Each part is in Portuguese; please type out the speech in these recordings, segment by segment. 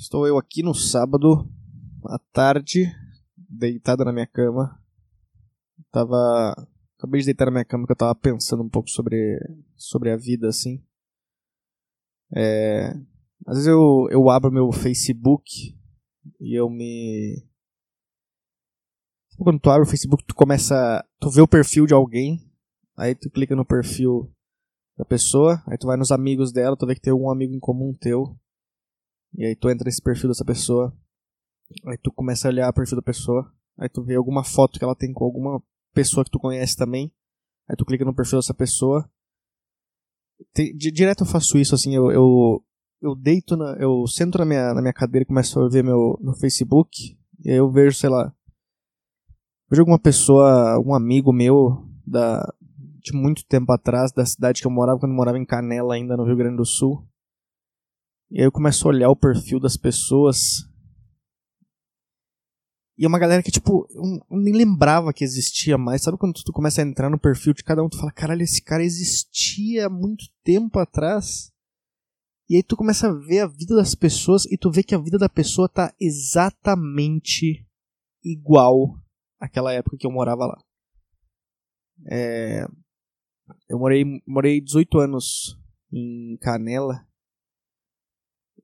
Estou eu aqui no sábado, à tarde, deitado na minha cama. Tava. Acabei de deitar na minha cama que eu tava pensando um pouco sobre, sobre a vida, assim. É, às vezes eu, eu abro meu Facebook e eu me. Quando tu abre o Facebook, tu começa. Tu vê o perfil de alguém, aí tu clica no perfil da pessoa, aí tu vai nos amigos dela, tu vê que tem algum amigo em comum teu. E aí tu entra nesse perfil dessa pessoa, aí tu começa a olhar o perfil da pessoa, aí tu vê alguma foto que ela tem com alguma pessoa que tu conhece também, aí tu clica no perfil dessa pessoa. Direto eu faço isso, assim, eu, eu, eu deito, na, eu sento na minha, na minha cadeira e começo a ver meu no Facebook, e aí eu vejo, sei lá, vejo alguma pessoa, um amigo meu da, de muito tempo atrás, da cidade que eu morava, quando eu morava em Canela, ainda no Rio Grande do Sul. E aí eu começo a olhar o perfil das pessoas. E é uma galera que, tipo, eu nem lembrava que existia mais. Sabe quando tu começa a entrar no perfil de cada um, tu fala, caralho, esse cara existia há muito tempo atrás. E aí tu começa a ver a vida das pessoas e tu vê que a vida da pessoa tá exatamente igual àquela época que eu morava lá. É... Eu morei, morei 18 anos em Canela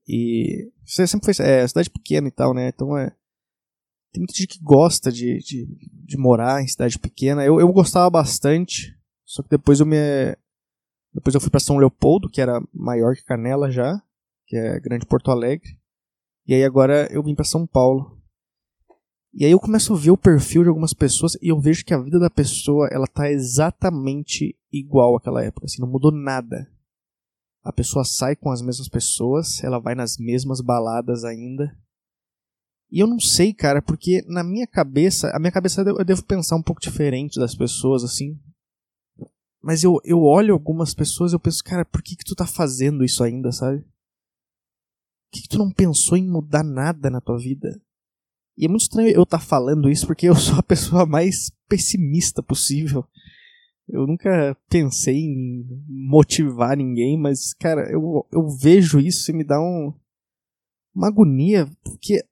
e você sempre foi é, cidade pequena e tal, né? Então é. Tem muita gente que gosta de, de, de morar em cidade pequena. Eu, eu gostava bastante. Só que depois eu me. Depois eu fui para São Leopoldo, que era maior que Canela já, que é Grande Porto Alegre. E aí agora eu vim para São Paulo. E aí eu começo a ver o perfil de algumas pessoas e eu vejo que a vida da pessoa, ela tá exatamente igual àquela época, assim, não mudou nada a pessoa sai com as mesmas pessoas, ela vai nas mesmas baladas ainda. E eu não sei, cara, porque na minha cabeça, a minha cabeça eu devo pensar um pouco diferente das pessoas, assim. Mas eu, eu olho algumas pessoas e eu penso, cara, por que, que tu tá fazendo isso ainda, sabe? Por que, que tu não pensou em mudar nada na tua vida? E é muito estranho eu estar tá falando isso porque eu sou a pessoa mais pessimista possível. Eu nunca pensei em motivar ninguém, mas, cara, eu, eu vejo isso e me dá um, uma agonia, porque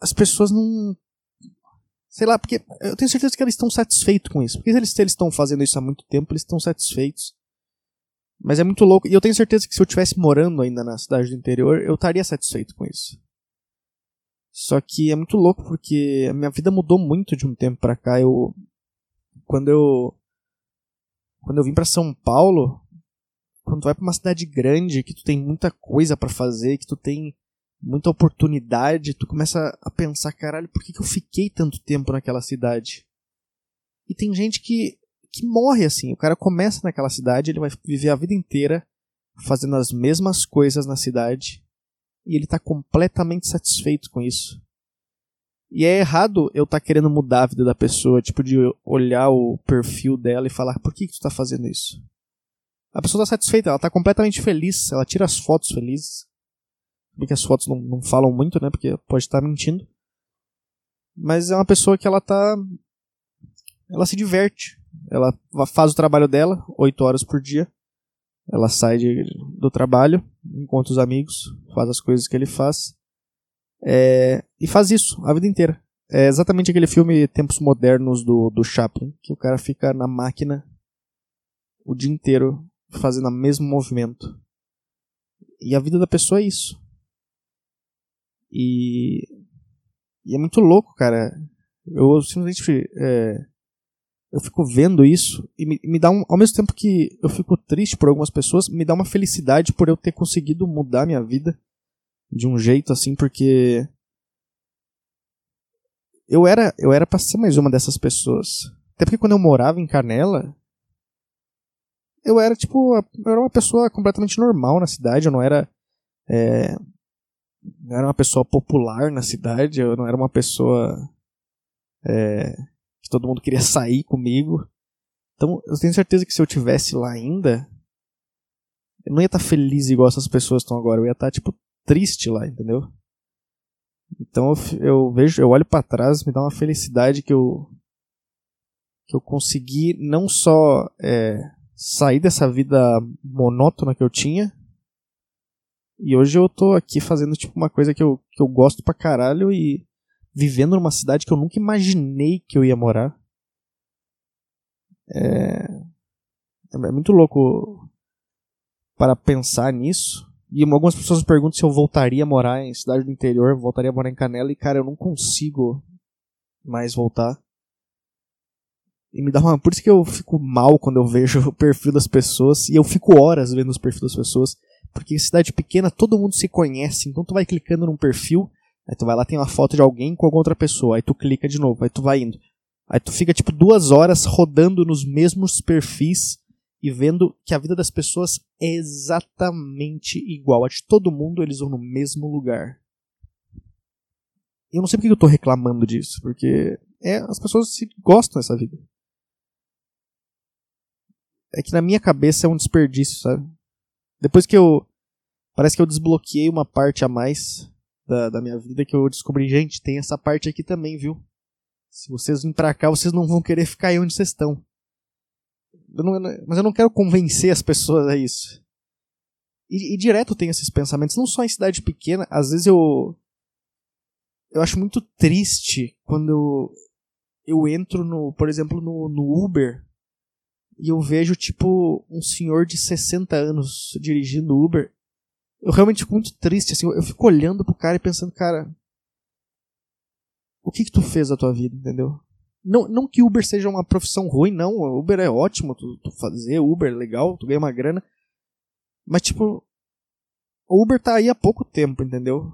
as pessoas não. Sei lá, porque eu tenho certeza que eles estão satisfeitos com isso. Porque eles, estão fazendo isso há muito tempo, eles estão satisfeitos. Mas é muito louco. E eu tenho certeza que se eu estivesse morando ainda na cidade do interior, eu estaria satisfeito com isso. Só que é muito louco porque a minha vida mudou muito de um tempo pra cá. Eu, quando eu quando eu vim para São Paulo, quando tu vai para uma cidade grande, que tu tem muita coisa para fazer, que tu tem muita oportunidade, tu começa a pensar, caralho, por que, que eu fiquei tanto tempo naquela cidade? E tem gente que, que morre assim, o cara começa naquela cidade, ele vai viver a vida inteira fazendo as mesmas coisas na cidade, e ele tá completamente satisfeito com isso. E é errado eu estar tá querendo mudar a vida da pessoa, tipo, de olhar o perfil dela e falar, por que, que tu tá fazendo isso? A pessoa tá satisfeita, ela tá completamente feliz, ela tira as fotos felizes. Porque as fotos não, não falam muito, né? Porque pode estar tá mentindo. Mas é uma pessoa que ela tá. Ela se diverte. Ela faz o trabalho dela, 8 horas por dia. Ela sai de, do trabalho, encontra os amigos, faz as coisas que ele faz. É, e faz isso a vida inteira. É exatamente aquele filme Tempos Modernos do, do Chaplin, que o cara fica na máquina o dia inteiro fazendo o mesmo movimento. E a vida da pessoa é isso. E, e é muito louco, cara. Eu simplesmente é, eu fico vendo isso e me, me dá um, ao mesmo tempo que eu fico triste por algumas pessoas, me dá uma felicidade por eu ter conseguido mudar minha vida de um jeito assim, porque eu era eu era para ser mais uma dessas pessoas. Até porque quando eu morava em Canela, eu era tipo, eu era uma pessoa completamente normal na cidade, eu não era é, não era uma pessoa popular na cidade, eu não era uma pessoa é, que todo mundo queria sair comigo. Então, eu tenho certeza que se eu tivesse lá ainda, eu não ia estar feliz igual essas pessoas estão agora. Eu ia estar, tipo, triste lá, entendeu? Então eu, eu vejo, eu olho para trás, me dá uma felicidade que eu que eu consegui não só é, sair dessa vida monótona que eu tinha, E hoje eu tô aqui fazendo tipo uma coisa que eu, que eu gosto pra caralho e vivendo numa cidade que eu nunca imaginei que eu ia morar. É, é muito louco para pensar nisso. E algumas pessoas me perguntam se eu voltaria a morar em cidade do interior, voltaria a morar em Canela, e cara, eu não consigo mais voltar. E me dá uma. Por isso que eu fico mal quando eu vejo o perfil das pessoas. E eu fico horas vendo os perfis das pessoas. Porque em cidade pequena todo mundo se conhece. Então tu vai clicando num perfil. Aí tu vai lá, tem uma foto de alguém com alguma outra pessoa. Aí tu clica de novo. Aí tu vai indo. Aí tu fica tipo duas horas rodando nos mesmos perfis e vendo que a vida das pessoas é exatamente igual. A de todo mundo, eles vão no mesmo lugar. Eu não sei porque eu tô reclamando disso, porque é, as pessoas se gostam dessa vida é que na minha cabeça é um desperdício, sabe? Depois que eu. Parece que eu desbloqueei uma parte a mais da, da minha vida que eu descobri, gente, tem essa parte aqui também, viu? Se vocês virem pra cá, vocês não vão querer ficar aí onde vocês estão. Eu não, mas eu não quero convencer as pessoas a isso. E, e direto tem esses pensamentos, não só em cidade pequena, às vezes eu. Eu acho muito triste quando eu, eu entro no, por exemplo, no, no Uber e eu vejo, tipo, um senhor de 60 anos dirigindo Uber. Eu realmente fico muito triste, assim, eu fico olhando pro cara e pensando, cara, o que que tu fez da tua vida, entendeu? Não, não que Uber seja uma profissão ruim, não. Uber é ótimo, tu, tu fazer Uber é legal, tu ganha uma grana. Mas, tipo, o Uber tá aí há pouco tempo, entendeu?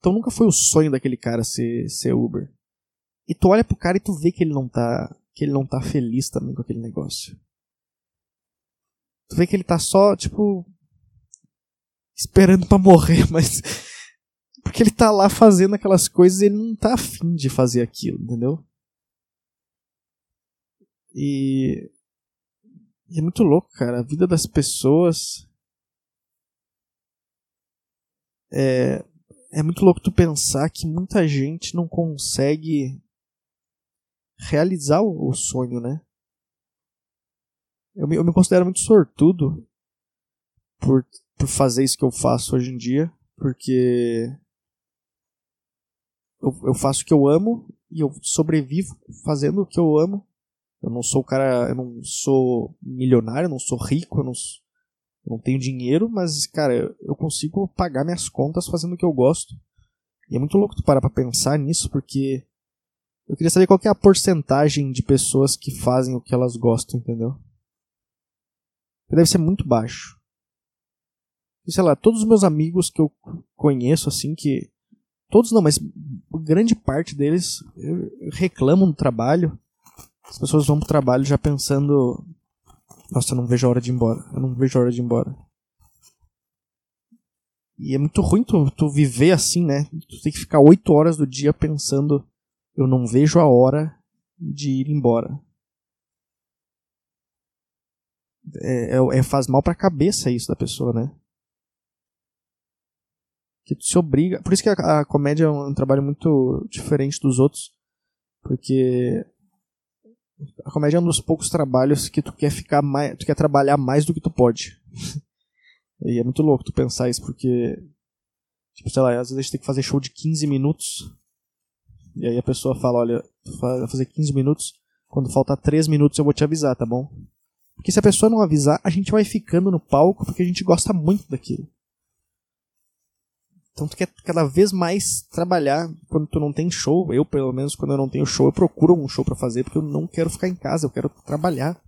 Então nunca foi o sonho daquele cara ser, ser Uber. E tu olha pro cara e tu vê que ele não tá, que ele não tá feliz também com aquele negócio. Tu vê que ele tá só, tipo. Esperando para morrer, mas. Porque ele tá lá fazendo aquelas coisas e ele não tá afim de fazer aquilo, entendeu? E. E é muito louco, cara. A vida das pessoas. É. É muito louco tu pensar que muita gente não consegue realizar o sonho, né? Eu me, eu me considero muito sortudo por, por fazer isso que eu faço hoje em dia, porque eu, eu faço o que eu amo e eu sobrevivo fazendo o que eu amo. Eu não sou o cara, eu não sou milionário, eu não sou rico, eu não, eu não tenho dinheiro, mas, cara, eu, consigo pagar minhas contas fazendo o que eu gosto. E é muito louco tu parar pra pensar nisso, porque eu queria saber qual é a porcentagem de pessoas que fazem o que elas gostam, entendeu? deve ser muito baixo. E, sei lá, todos os meus amigos que eu conheço, assim, que. Todos não, mas grande parte deles reclamam do trabalho. As pessoas vão pro trabalho já pensando. Nossa, eu não vejo a hora de ir embora. Eu não vejo a hora de ir embora. E é muito ruim tu, tu viver assim, né? Tu tem que ficar oito horas do dia pensando. Eu não vejo a hora de ir embora é, é, é, faz mal pra cabeça isso da pessoa, né? Que tu se obriga. Por isso que a, a comédia é um, um trabalho muito diferente dos outros. Porque a comédia é um dos poucos trabalhos que tu quer ficar mais. Tu quer trabalhar mais do que tu pode. e é muito louco tu pensar isso, porque. Tipo, sei lá, às vezes a gente tem que fazer show de 15 minutos. E aí a pessoa fala, olha, vai fazer 15 minutos. Quando faltar 3 minutos eu vou te avisar, tá bom? Porque se a pessoa não avisar, a gente vai ficando no palco porque a gente gosta muito daquilo. Então tu quer cada vez mais trabalhar quando tu não tem show. Eu, pelo menos, quando eu não tenho show, eu procuro um show para fazer porque eu não quero ficar em casa, eu quero trabalhar.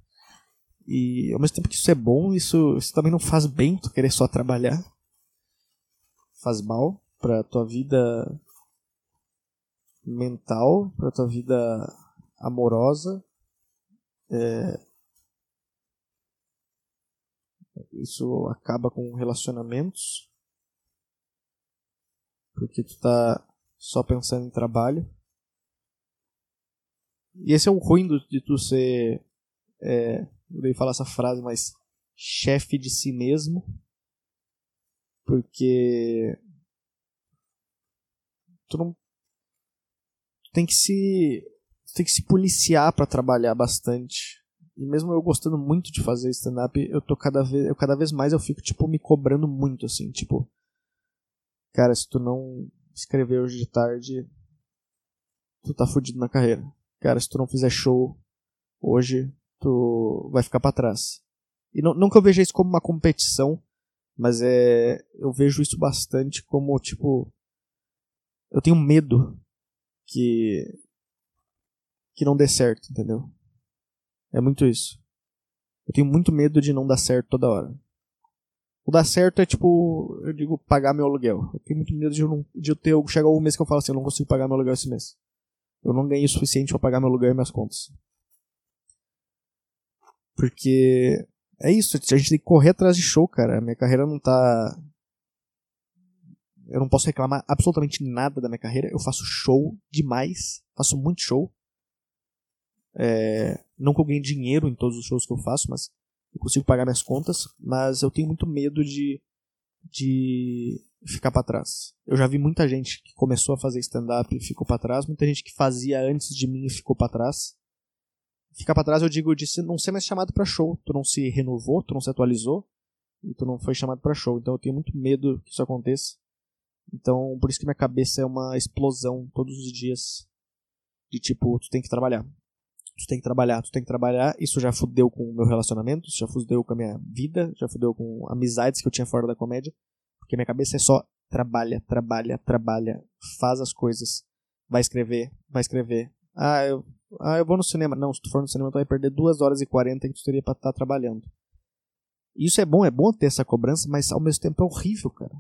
E ao mesmo tempo que isso é bom, isso, isso também não faz bem tu querer só trabalhar. Faz mal pra tua vida mental, pra tua vida amorosa. É, isso acaba com relacionamentos. Porque tu tá só pensando em trabalho. E esse é o ruim de tu ser. É, eu dei falar essa frase, mas. chefe de si mesmo. Porque. Tu não. Tu tem que se. Tu tem que se policiar para trabalhar bastante. E mesmo eu gostando muito de fazer stand-up, eu tô cada vez, eu cada vez mais eu fico tipo me cobrando muito assim, tipo, cara, se tu não escrever hoje de tarde, tu tá fudido na carreira. Cara, se tu não fizer show hoje, tu vai ficar para trás. E não, não que eu veja isso como uma competição, mas é eu vejo isso bastante como tipo eu tenho medo que que não dê certo, entendeu? É muito isso. Eu tenho muito medo de não dar certo toda hora. O dar certo é tipo, eu digo, pagar meu aluguel. Eu tenho muito medo de eu, não, de eu ter, chegar um mês que eu falo assim, eu não consigo pagar meu aluguel esse mês. Eu não ganhei o suficiente para pagar meu aluguel e minhas contas. Porque é isso, a gente tem que correr atrás de show, cara. Minha carreira não tá. Eu não posso reclamar absolutamente nada da minha carreira. Eu faço show demais. Faço muito show. É... Não que eu ganhe dinheiro em todos os shows que eu faço, mas eu consigo pagar minhas contas. Mas eu tenho muito medo de, de ficar para trás. Eu já vi muita gente que começou a fazer stand-up e ficou para trás. Muita gente que fazia antes de mim e ficou para trás ficar para trás eu digo de não ser mais chamado para show. Tu não se renovou, tu não se atualizou e tu não foi chamado para show. Então eu tenho muito medo que isso aconteça. Então por isso que minha cabeça é uma explosão todos os dias de tipo, tu tem que trabalhar. Tu tem que trabalhar, tu tem que trabalhar. Isso já fudeu com o meu relacionamento, isso já fudeu com a minha vida, já fudeu com amizades que eu tinha fora da comédia. Porque minha cabeça é só trabalha, trabalha, trabalha, faz as coisas, vai escrever, vai escrever. Ah, eu ah, eu vou no cinema. Não, se tu for no cinema, tu vai perder 2 horas e 40 que tu teria pra estar tá trabalhando. Isso é bom, é bom ter essa cobrança, mas ao mesmo tempo é horrível, cara.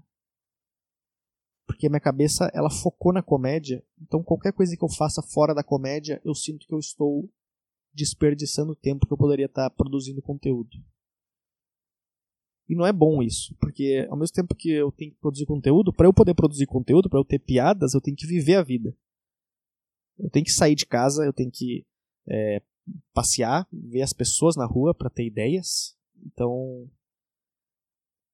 Porque minha cabeça, ela focou na comédia. Então qualquer coisa que eu faça fora da comédia, eu sinto que eu estou desperdiçando tempo que eu poderia estar produzindo conteúdo. E não é bom isso, porque ao mesmo tempo que eu tenho que produzir conteúdo, para eu poder produzir conteúdo, para eu ter piadas, eu tenho que viver a vida. Eu tenho que sair de casa, eu tenho que é, passear, ver as pessoas na rua para ter ideias. Então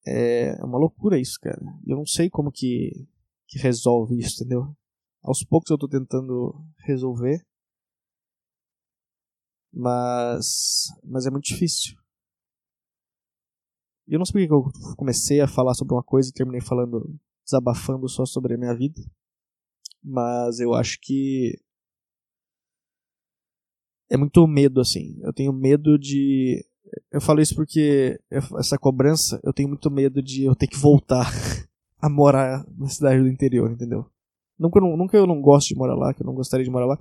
é uma loucura isso, cara. Eu não sei como que, que resolve isso, entendeu? Aos poucos eu tô tentando resolver, mas mas é muito difícil. Eu não sei porque eu comecei a falar sobre uma coisa e terminei falando, desabafando só sobre a minha vida. Mas eu acho que é muito medo, assim. Eu tenho medo de. Eu falo isso porque essa cobrança, eu tenho muito medo de eu ter que voltar a morar na cidade do interior, entendeu? Nunca, nunca eu não gosto de morar lá, que eu não gostaria de morar lá.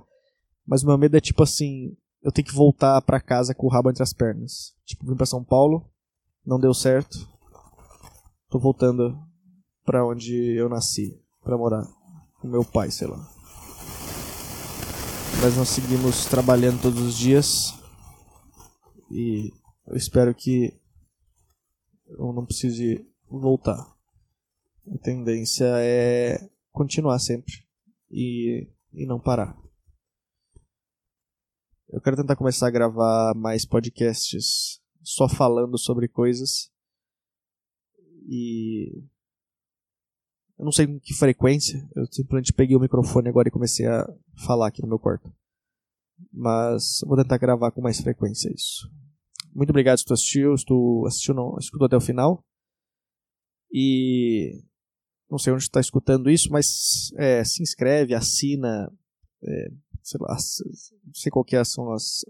Mas o meu medo é tipo assim, eu tenho que voltar para casa com o rabo entre as pernas. Tipo, vim para São Paulo, não deu certo. Tô voltando para onde eu nasci, para morar com meu pai, sei lá mas nós seguimos trabalhando todos os dias e eu espero que eu não precise voltar. A tendência é continuar sempre e, e não parar. Eu quero tentar começar a gravar mais podcasts só falando sobre coisas e eu não sei com que frequência. Eu simplesmente peguei o microfone agora e comecei a falar aqui no meu quarto. Mas vou tentar gravar com mais frequência isso. Muito obrigado se tu assistiu, se tu assistiu não, escutou até o final. E não sei onde está escutando isso, mas é, se inscreve, assina, é, sei lá, não sei qual é, são as,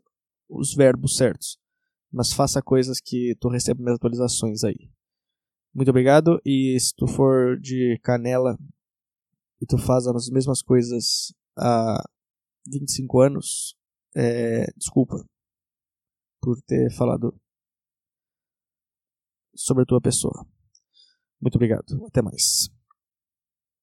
os verbos certos. Mas faça coisas que tu receba minhas atualizações aí. Muito obrigado. E se tu for de Canela e tu faz as mesmas coisas há 25 anos, é, desculpa por ter falado sobre a tua pessoa. Muito obrigado. Até mais.